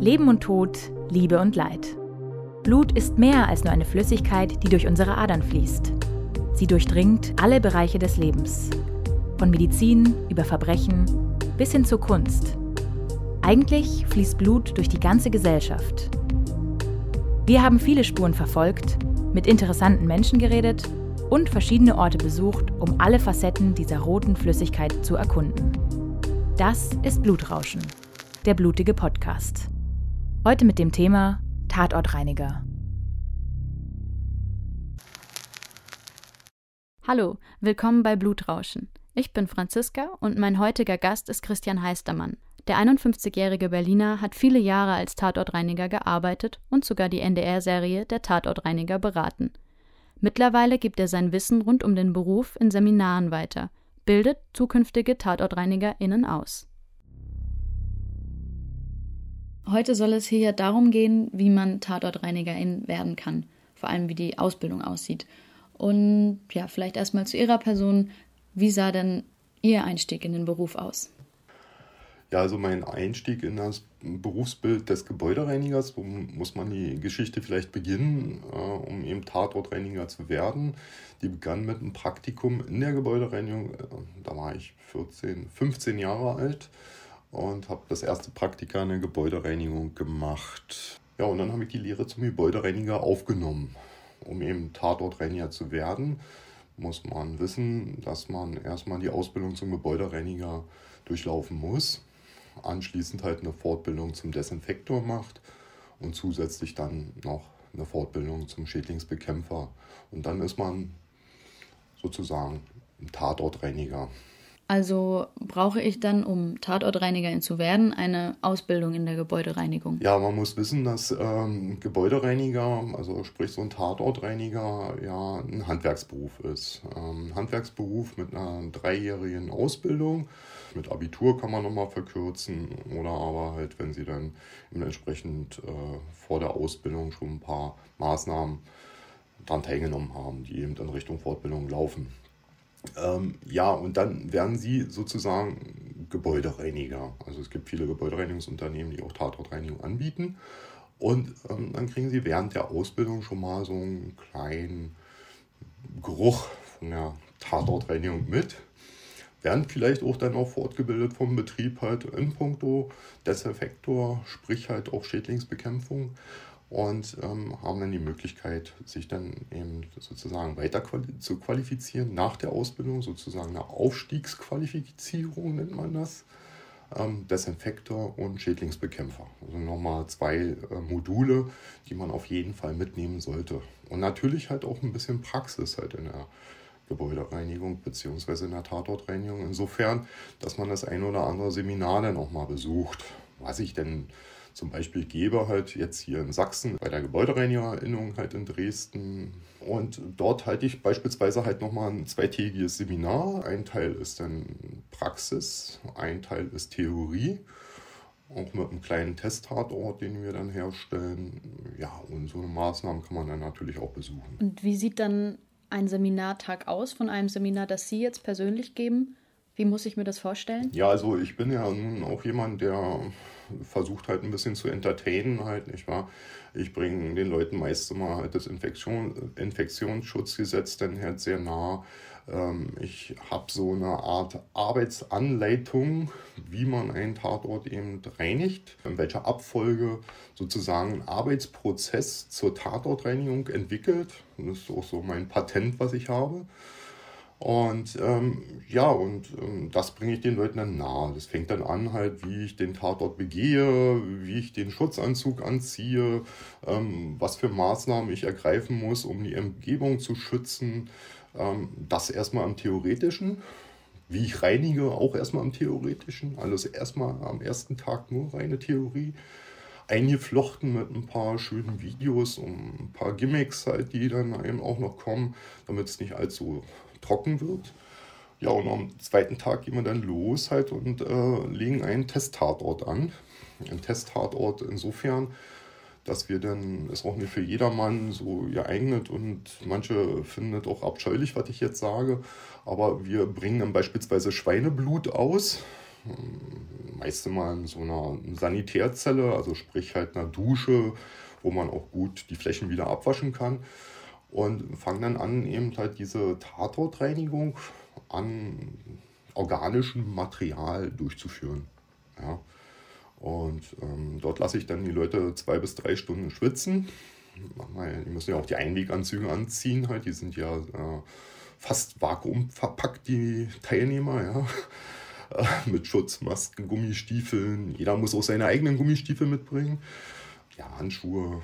Leben und Tod, Liebe und Leid. Blut ist mehr als nur eine Flüssigkeit, die durch unsere Adern fließt. Sie durchdringt alle Bereiche des Lebens. Von Medizin über Verbrechen bis hin zur Kunst. Eigentlich fließt Blut durch die ganze Gesellschaft. Wir haben viele Spuren verfolgt, mit interessanten Menschen geredet und verschiedene Orte besucht, um alle Facetten dieser roten Flüssigkeit zu erkunden. Das ist Blutrauschen, der blutige Podcast. Heute mit dem Thema Tatortreiniger. Hallo, willkommen bei Blutrauschen. Ich bin Franziska und mein heutiger Gast ist Christian Heistermann. Der 51-jährige Berliner hat viele Jahre als Tatortreiniger gearbeitet und sogar die NDR-Serie Der Tatortreiniger beraten. Mittlerweile gibt er sein Wissen rund um den Beruf in Seminaren weiter, bildet zukünftige TatortreinigerInnen aus. Heute soll es hier ja darum gehen, wie man Tatortreinigerin werden kann, vor allem wie die Ausbildung aussieht. Und ja, vielleicht erstmal zu Ihrer Person. Wie sah denn Ihr Einstieg in den Beruf aus? Ja, also mein Einstieg in das Berufsbild des Gebäudereinigers, wo muss man die Geschichte vielleicht beginnen, äh, um eben Tatortreiniger zu werden. Die begann mit einem Praktikum in der Gebäudereinigung. Äh, da war ich 14, 15 Jahre alt und habe das erste Praktika in der Gebäudereinigung gemacht. Ja, und dann habe ich die Lehre zum Gebäudereiniger aufgenommen. Um eben Tatortreiniger zu werden, muss man wissen, dass man erstmal die Ausbildung zum Gebäudereiniger durchlaufen muss, anschließend halt eine Fortbildung zum Desinfektor macht und zusätzlich dann noch eine Fortbildung zum Schädlingsbekämpfer. Und dann ist man sozusagen ein Tatortreiniger. Also brauche ich dann, um Tatortreinigerin zu werden, eine Ausbildung in der Gebäudereinigung? Ja, man muss wissen, dass ähm, Gebäudereiniger, also sprich so ein Tatortreiniger, ja ein Handwerksberuf ist. Ähm, Handwerksberuf mit einer dreijährigen Ausbildung. Mit Abitur kann man nochmal verkürzen oder aber halt, wenn sie dann entsprechend äh, vor der Ausbildung schon ein paar Maßnahmen daran teilgenommen haben, die eben in Richtung Fortbildung laufen. Ähm, ja, und dann werden sie sozusagen Gebäudereiniger. Also es gibt viele Gebäudereinigungsunternehmen, die auch Tatortreinigung anbieten. Und ähm, dann kriegen sie während der Ausbildung schon mal so einen kleinen Geruch von der Tatortreinigung mit. Werden vielleicht auch dann auch fortgebildet vom Betrieb halt in puncto Desinfektor, sprich halt auch Schädlingsbekämpfung und ähm, haben dann die Möglichkeit, sich dann eben sozusagen weiter zu qualifizieren nach der Ausbildung, sozusagen eine Aufstiegsqualifizierung nennt man das. Ähm, Desinfektor und Schädlingsbekämpfer. Also nochmal zwei äh, Module, die man auf jeden Fall mitnehmen sollte. Und natürlich halt auch ein bisschen Praxis halt in der Gebäudereinigung bzw. in der Tatortreinigung. Insofern, dass man das ein oder andere Seminar dann auch mal besucht. Was ich denn zum Beispiel gebe, halt jetzt hier in Sachsen bei der Gebäudereinigerinnung halt in Dresden. Und dort halte ich beispielsweise halt nochmal ein zweitägiges Seminar. Ein Teil ist dann Praxis, ein Teil ist Theorie. Auch mit einem kleinen Testtatort, den wir dann herstellen. Ja, und so eine Maßnahmen kann man dann natürlich auch besuchen. Und wie sieht dann ein Seminartag aus von einem Seminar, das Sie jetzt persönlich geben? Wie muss ich mir das vorstellen? Ja, also ich bin ja nun auch jemand, der versucht halt ein bisschen zu entertainen halt, nicht wahr? Ich bringe den Leuten meist immer halt das Infektion, Infektionsschutzgesetz dann halt sehr nah. Ähm, ich habe so eine Art Arbeitsanleitung, wie man einen Tatort eben reinigt, in welcher Abfolge sozusagen ein Arbeitsprozess zur Tatortreinigung entwickelt. Das ist auch so mein Patent, was ich habe. Und ähm, ja, und ähm, das bringe ich den Leuten dann nahe. Das fängt dann an, halt, wie ich den Tatort begehe, wie ich den Schutzanzug anziehe, ähm, was für Maßnahmen ich ergreifen muss, um die Umgebung zu schützen. Ähm, das erstmal am Theoretischen. Wie ich reinige, auch erstmal am Theoretischen. Also erstmal am ersten Tag nur reine Theorie eingeflochten mit ein paar schönen Videos und ein paar Gimmicks halt, die dann eben auch noch kommen, damit es nicht allzu trocken wird. Ja, und am zweiten Tag gehen wir dann los halt und äh, legen einen Testtatort an. Ein Testtatort insofern, dass wir dann, ist auch nicht für jedermann so geeignet und manche finden es auch abscheulich, was ich jetzt sage, aber wir bringen dann beispielsweise Schweineblut aus ähm, meist immer in so einer Sanitärzelle, also sprich halt einer Dusche, wo man auch gut die Flächen wieder abwaschen kann. Und fangen dann an, eben halt diese Tatortreinigung an organischem Material durchzuführen. Ja. Und ähm, dort lasse ich dann die Leute zwei bis drei Stunden schwitzen. Die müssen ja auch die Einweganzüge anziehen, halt. die sind ja äh, fast vakuumverpackt, die Teilnehmer, ja. Äh, mit Schutzmasken, Gummistiefeln. Jeder muss auch seine eigenen Gummistiefel mitbringen. Ja, Handschuhe,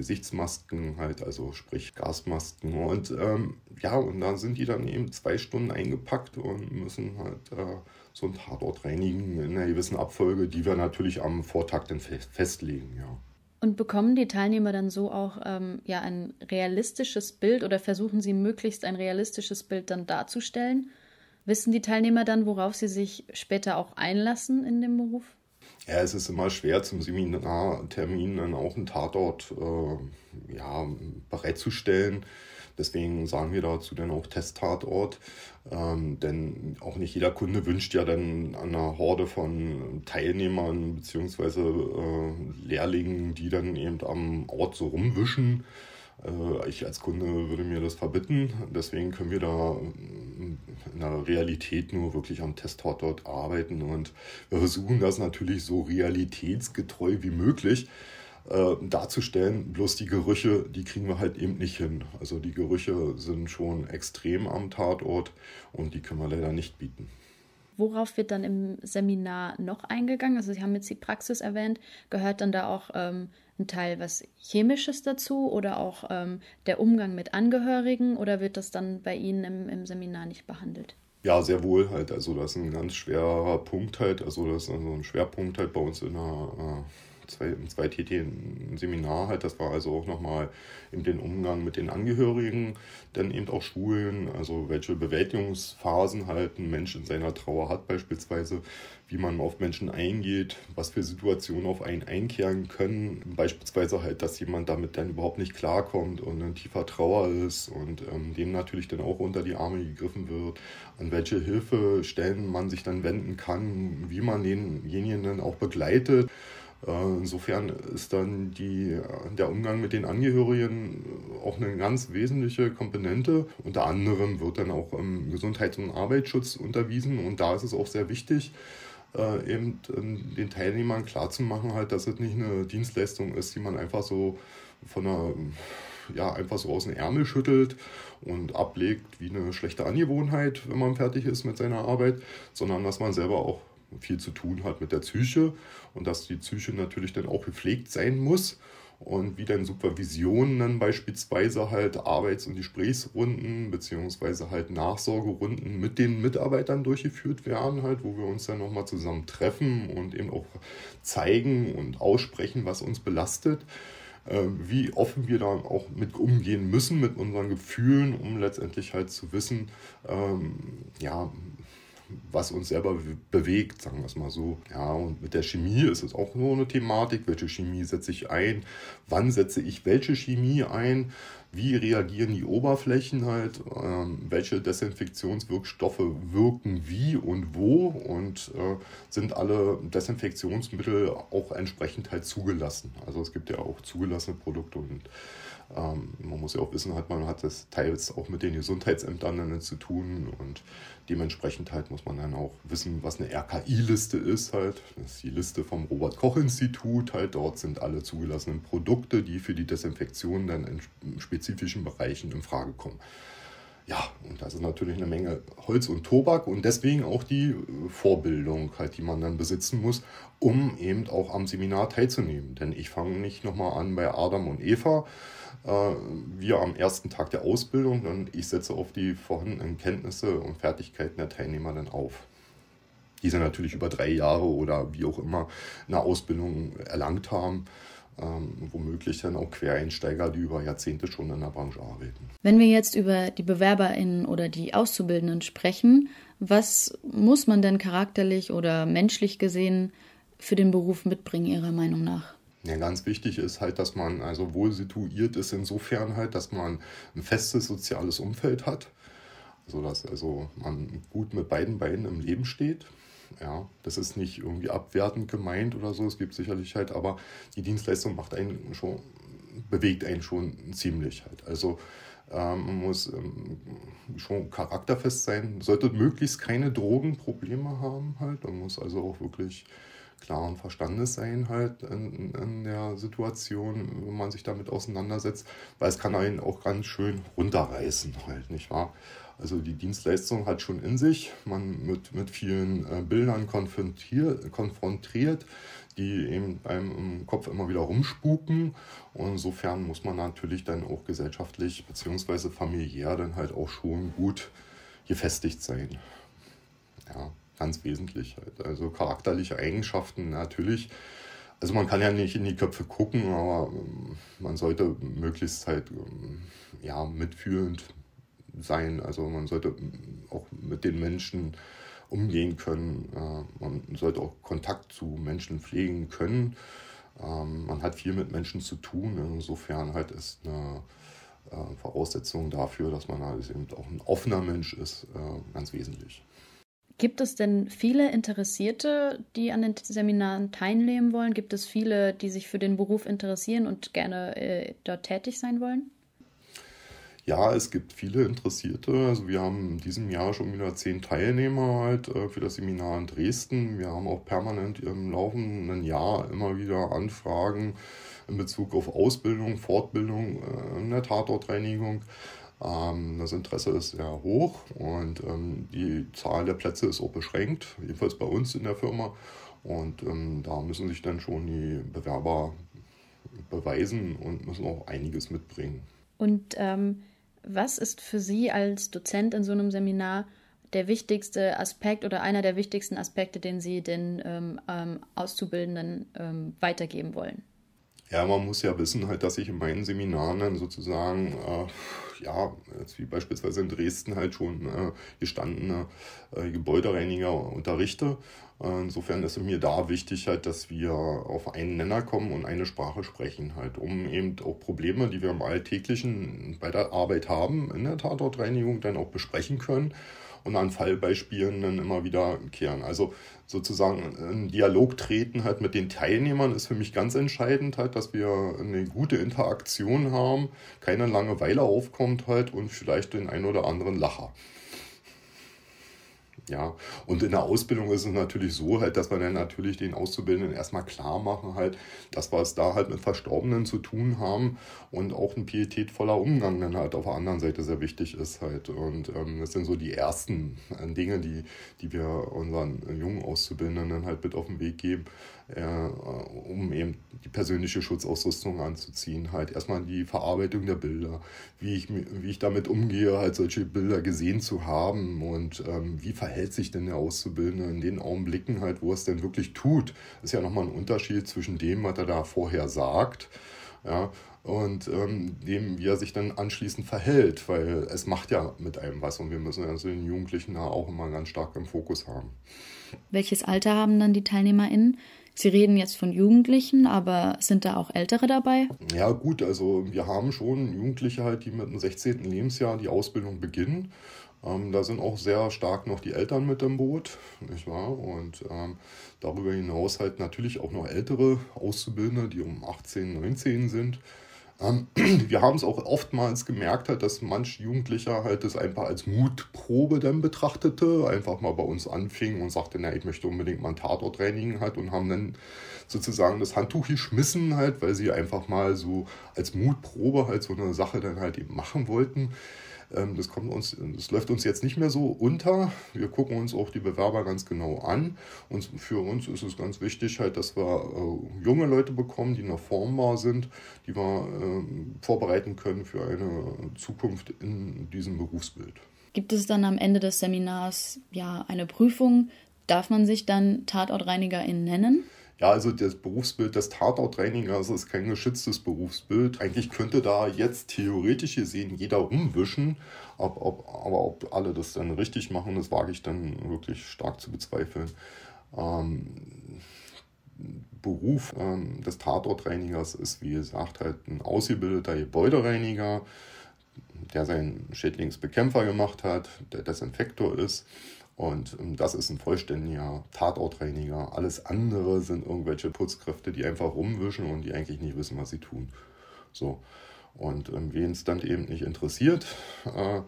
Gesichtsmasken halt, also sprich Gasmasken. Und ähm, ja, und da sind die dann eben zwei Stunden eingepackt und müssen halt äh, so ein Tatort reinigen in einer gewissen Abfolge, die wir natürlich am Vortag dann festlegen, ja. Und bekommen die Teilnehmer dann so auch ähm, ja, ein realistisches Bild oder versuchen sie möglichst ein realistisches Bild dann darzustellen? Wissen die Teilnehmer dann, worauf sie sich später auch einlassen in dem Beruf? Ja, es ist immer schwer, zum Seminartermin dann auch einen Tatort äh, ja, bereitzustellen. Deswegen sagen wir dazu dann auch Testtatort. Ähm, denn auch nicht jeder Kunde wünscht ja dann an einer Horde von Teilnehmern bzw. Äh, Lehrlingen, die dann eben am Ort so rumwischen. Äh, ich als Kunde würde mir das verbitten. Deswegen können wir da in der Realität nur wirklich am Testtatort arbeiten und wir versuchen das natürlich so realitätsgetreu wie möglich äh, darzustellen. Bloß die Gerüche, die kriegen wir halt eben nicht hin. Also die Gerüche sind schon extrem am Tatort und die können wir leider nicht bieten. Worauf wird dann im Seminar noch eingegangen? Also Sie haben jetzt die Praxis erwähnt. Gehört dann da auch ähm, ein Teil was Chemisches dazu oder auch ähm, der Umgang mit Angehörigen oder wird das dann bei Ihnen im, im Seminar nicht behandelt? Ja, sehr wohl halt. Also das ist ein ganz schwerer Punkt halt. Also das ist also ein Schwerpunkt halt bei uns in der äh, zwei, zweitägigen Seminar halt. Das war also auch nochmal in den Umgang mit den Angehörigen, dann eben auch Schulen, also welche Bewältigungsphasen halt ein Mensch in seiner Trauer hat beispielsweise, wie man auf Menschen eingeht, was für Situationen auf einen einkehren können. Beispielsweise halt, dass jemand damit dann überhaupt nicht klarkommt und in tiefer Trauer ist und ähm, dem natürlich dann auch unter die Arme gegriffen wird, an welche Hilfestellen man sich dann wenden kann, wie man denjenigen dann auch begleitet. Äh, insofern ist dann die, der Umgang mit den Angehörigen auch eine ganz wesentliche Komponente. Unter anderem wird dann auch im Gesundheits- und Arbeitsschutz unterwiesen und da ist es auch sehr wichtig, äh, eben den Teilnehmern klarzumachen, halt, dass es nicht eine Dienstleistung ist, die man einfach so von einer ja, einfach so aus dem Ärmel schüttelt und ablegt wie eine schlechte Angewohnheit, wenn man fertig ist mit seiner Arbeit, sondern dass man selber auch viel zu tun hat mit der Psyche und dass die Psyche natürlich dann auch gepflegt sein muss und wie dann Supervisionen dann beispielsweise halt Arbeits- und Gesprächsrunden beziehungsweise halt Nachsorgerunden mit den Mitarbeitern durchgeführt werden, halt, wo wir uns dann nochmal zusammen treffen und eben auch zeigen und aussprechen, was uns belastet, äh, wie offen wir da auch mit umgehen müssen mit unseren Gefühlen, um letztendlich halt zu wissen, ähm, ja, was uns selber bewegt, sagen wir es mal so. Ja, und mit der Chemie ist es auch nur eine Thematik. Welche Chemie setze ich ein? Wann setze ich welche Chemie ein? Wie reagieren die Oberflächen halt? Ähm, welche Desinfektionswirkstoffe wirken wie und wo? Und äh, sind alle Desinfektionsmittel auch entsprechend halt zugelassen? Also es gibt ja auch zugelassene Produkte und ähm, man muss ja auch wissen, halt, man hat das teils auch mit den Gesundheitsämtern dann zu tun und dementsprechend halt muss man dann auch wissen, was eine RKI-Liste ist halt. Das ist die Liste vom Robert-Koch-Institut halt. Dort sind alle zugelassenen Produkte, die für die Desinfektion dann in spezifischen Bereichen in Frage kommen. Ja, und das ist natürlich eine Menge Holz und Tobak und deswegen auch die Vorbildung, halt, die man dann besitzen muss, um eben auch am Seminar teilzunehmen. Denn ich fange nicht nochmal an bei Adam und Eva, äh, wir am ersten Tag der Ausbildung und ich setze auf die vorhandenen Kenntnisse und Fertigkeiten der Teilnehmer dann auf. Die sie natürlich über drei Jahre oder wie auch immer eine Ausbildung erlangt haben. Ähm, womöglich dann auch Quereinsteiger, die über Jahrzehnte schon in der Branche arbeiten. Wenn wir jetzt über die BewerberInnen oder die Auszubildenden sprechen, was muss man denn charakterlich oder menschlich gesehen für den Beruf mitbringen, Ihrer Meinung nach? Ja, ganz wichtig ist halt, dass man also wohl situiert ist insofern halt, dass man ein festes soziales Umfeld hat. Also dass also man gut mit beiden Beinen im Leben steht. Ja, das ist nicht irgendwie abwertend gemeint oder so. Es gibt sicherlich halt, aber die Dienstleistung macht einen schon, bewegt einen schon ziemlich halt. Also ähm, man muss ähm, schon charakterfest sein, sollte möglichst keine Drogenprobleme haben halt. Man muss also auch wirklich klaren Verstandes sein halt in, in, der Situation, wenn man sich damit auseinandersetzt, weil es kann einen auch ganz schön runterreißen halt, nicht wahr? Also die Dienstleistung hat schon in sich, man wird mit vielen äh, Bildern konfrontiert, die eben einem im Kopf immer wieder rumspuken. Und insofern muss man natürlich dann auch gesellschaftlich bzw. familiär dann halt auch schon gut gefestigt sein. Ja, ganz wesentlich halt. Also charakterliche Eigenschaften natürlich. Also man kann ja nicht in die Köpfe gucken, aber ähm, man sollte möglichst halt ähm, ja, mitfühlend sein. Also man sollte auch mit den Menschen umgehen können. Äh, man sollte auch Kontakt zu Menschen pflegen können. Ähm, man hat viel mit Menschen zu tun. Insofern halt ist eine äh, Voraussetzung dafür, dass man halt eben auch ein offener Mensch ist, äh, ganz wesentlich. Gibt es denn viele Interessierte, die an den Seminaren teilnehmen wollen? Gibt es viele, die sich für den Beruf interessieren und gerne äh, dort tätig sein wollen? Ja, es gibt viele Interessierte. Also wir haben in diesem Jahr schon wieder zehn Teilnehmer halt äh, für das Seminar in Dresden. Wir haben auch permanent im laufenden Jahr immer wieder Anfragen in Bezug auf Ausbildung, Fortbildung äh, in der Tatortreinigung. Ähm, das Interesse ist sehr hoch und ähm, die Zahl der Plätze ist auch beschränkt, jedenfalls bei uns in der Firma. Und ähm, da müssen sich dann schon die Bewerber beweisen und müssen auch einiges mitbringen. Und ähm, was ist für Sie als Dozent in so einem Seminar der wichtigste Aspekt oder einer der wichtigsten Aspekte, den Sie den ähm, Auszubildenden ähm, weitergeben wollen? Ja, man muss ja wissen, halt, dass ich in meinen Seminaren dann sozusagen, äh, ja, jetzt wie beispielsweise in Dresden halt schon äh, gestandene äh, Gebäudereiniger unterrichte. insofern ist es mir da wichtig, halt, dass wir auf einen Nenner kommen und eine Sprache sprechen, halt, um eben auch Probleme, die wir im Alltäglichen bei der Arbeit haben, in der Tatortreinigung dann auch besprechen können und an Fallbeispielen dann immer wieder kehren. Also sozusagen in Dialog treten halt mit den Teilnehmern ist für mich ganz entscheidend halt, dass wir eine gute Interaktion haben, keine Langeweile aufkommt halt und vielleicht den ein oder anderen Lacher. Ja, und in der Ausbildung ist es natürlich so, halt, dass wir dann natürlich den Auszubildenden erstmal klar machen, halt, dass wir es da halt mit Verstorbenen zu tun haben und auch ein pietätvoller Umgang dann halt auf der anderen Seite sehr wichtig ist halt. Und ähm, das sind so die ersten äh, Dinge, die, die wir unseren jungen Auszubildenden dann halt mit auf den Weg geben, äh, um eben die persönliche Schutzausrüstung anzuziehen. Halt erstmal die Verarbeitung der Bilder, wie ich, wie ich damit umgehe, halt solche Bilder gesehen zu haben und ähm, wie verhält sich denn der Auszubildende in den Augenblicken halt, wo es denn wirklich tut. Ist ja nochmal ein Unterschied zwischen dem, was er da vorher sagt, ja, und ähm, dem, wie er sich dann anschließend verhält, weil es macht ja mit einem was und wir müssen also den Jugendlichen da auch immer ganz stark im Fokus haben. Welches Alter haben dann die TeilnehmerInnen? Sie reden jetzt von Jugendlichen, aber sind da auch Ältere dabei? Ja, gut, also wir haben schon Jugendliche halt, die mit dem 16. Lebensjahr die Ausbildung beginnen. Ähm, da sind auch sehr stark noch die Eltern mit im Boot, nicht wahr? Und ähm, darüber hinaus halt natürlich auch noch ältere Auszubildende, die um 18, 19 sind. Ähm, wir haben es auch oftmals gemerkt, halt, dass manch Jugendlicher halt das einfach als Mutprobe dann betrachtete, einfach mal bei uns anfing und sagte, na, ich möchte unbedingt mal ein Tatort reinigen halt und haben dann sozusagen das Handtuch geschmissen halt, weil sie einfach mal so als Mutprobe halt so eine Sache dann halt eben machen wollten. Ähm, das, kommt uns, das läuft uns jetzt nicht mehr so unter. Wir gucken uns auch die Bewerber ganz genau an. Und für uns ist es ganz wichtig, halt, dass wir äh, junge Leute bekommen, die noch formbar sind, die wir äh, vorbereiten können für eine Zukunft in diesem Berufsbild. Gibt es dann am Ende des Seminars ja eine Prüfung? Darf man sich dann Tatortreinigerin nennen? Ja, also das Berufsbild des Tatortreinigers ist kein geschütztes Berufsbild. Eigentlich könnte da jetzt theoretisch gesehen jeder rumwischen, ob, ob, aber ob alle das dann richtig machen, das wage ich dann wirklich stark zu bezweifeln. Ähm, Beruf ähm, des Tatortreinigers ist, wie gesagt, halt ein ausgebildeter Gebäudereiniger, der seinen Schädlingsbekämpfer gemacht hat, der Desinfektor ist Und ähm, das ist ein vollständiger Tatortreiniger. Alles andere sind irgendwelche Putzkräfte, die einfach rumwischen und die eigentlich nicht wissen, was sie tun. So. Und ähm, wen es dann eben nicht interessiert, äh,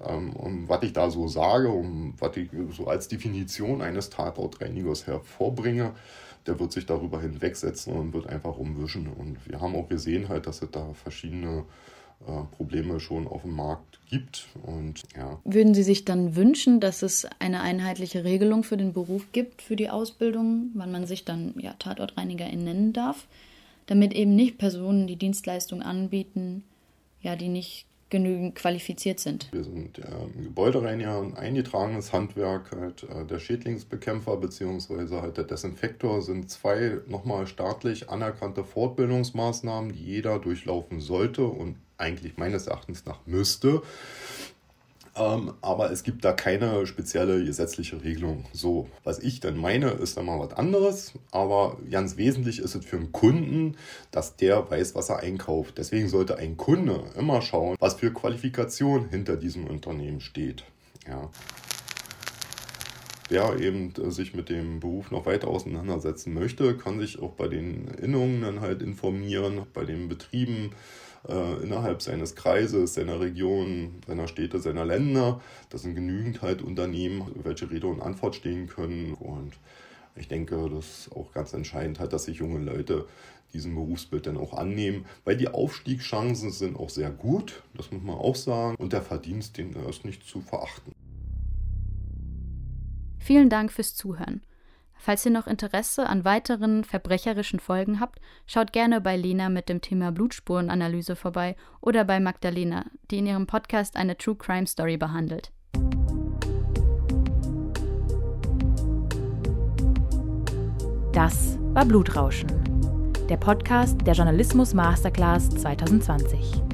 ähm, um was ich da so sage, um was ich so als Definition eines Tatortreinigers hervorbringe, der wird sich darüber hinwegsetzen und wird einfach rumwischen. Und wir haben auch gesehen halt, dass es da verschiedene Probleme schon auf dem Markt gibt. Und, ja. Würden Sie sich dann wünschen, dass es eine einheitliche Regelung für den Beruf gibt, für die Ausbildung, wann man sich dann ja, Tatortreinigerin nennen darf, damit eben nicht Personen die Dienstleistung anbieten, ja, die nicht genügend qualifiziert sind. Wir sind äh, Gebäudereiniger, ein eingetragenes Handwerk, halt, äh, der Schädlingsbekämpfer bzw. halt der Desinfektor sind zwei nochmal staatlich anerkannte Fortbildungsmaßnahmen, die jeder durchlaufen sollte und eigentlich meines Erachtens nach müsste. Ähm, aber es gibt da keine spezielle gesetzliche Regelung. So, was ich dann meine, ist dann mal was anderes. Aber ganz wesentlich ist es für einen Kunden, dass der weiß, was er einkauft. Deswegen sollte ein Kunde immer schauen, was für Qualifikation hinter diesem Unternehmen steht. Ja. Wer eben sich mit dem Beruf noch weiter auseinandersetzen möchte, kann sich auch bei den Innungen dann halt informieren, bei den Betrieben äh, innerhalb seines Kreises, seiner Region, seiner Städte, seiner Länder. Das sind genügend halt Unternehmen, welche Rede und Antwort stehen können. Und ich denke, das ist auch ganz entscheidend halt, dass sich junge Leute diesen Berufsbild dann auch annehmen, weil die Aufstiegschancen sind auch sehr gut, das muss man auch sagen, und der Verdienst, den ist nicht zu verachten. Vielen Dank fürs Zuhören. Falls ihr noch Interesse an weiteren verbrecherischen Folgen habt, schaut gerne bei Lena mit dem Thema Blutspurenanalyse vorbei oder bei Magdalena, die in ihrem Podcast eine True Crime Story behandelt. Das war Blutrauschen, der Podcast der Journalismus Masterclass 2020.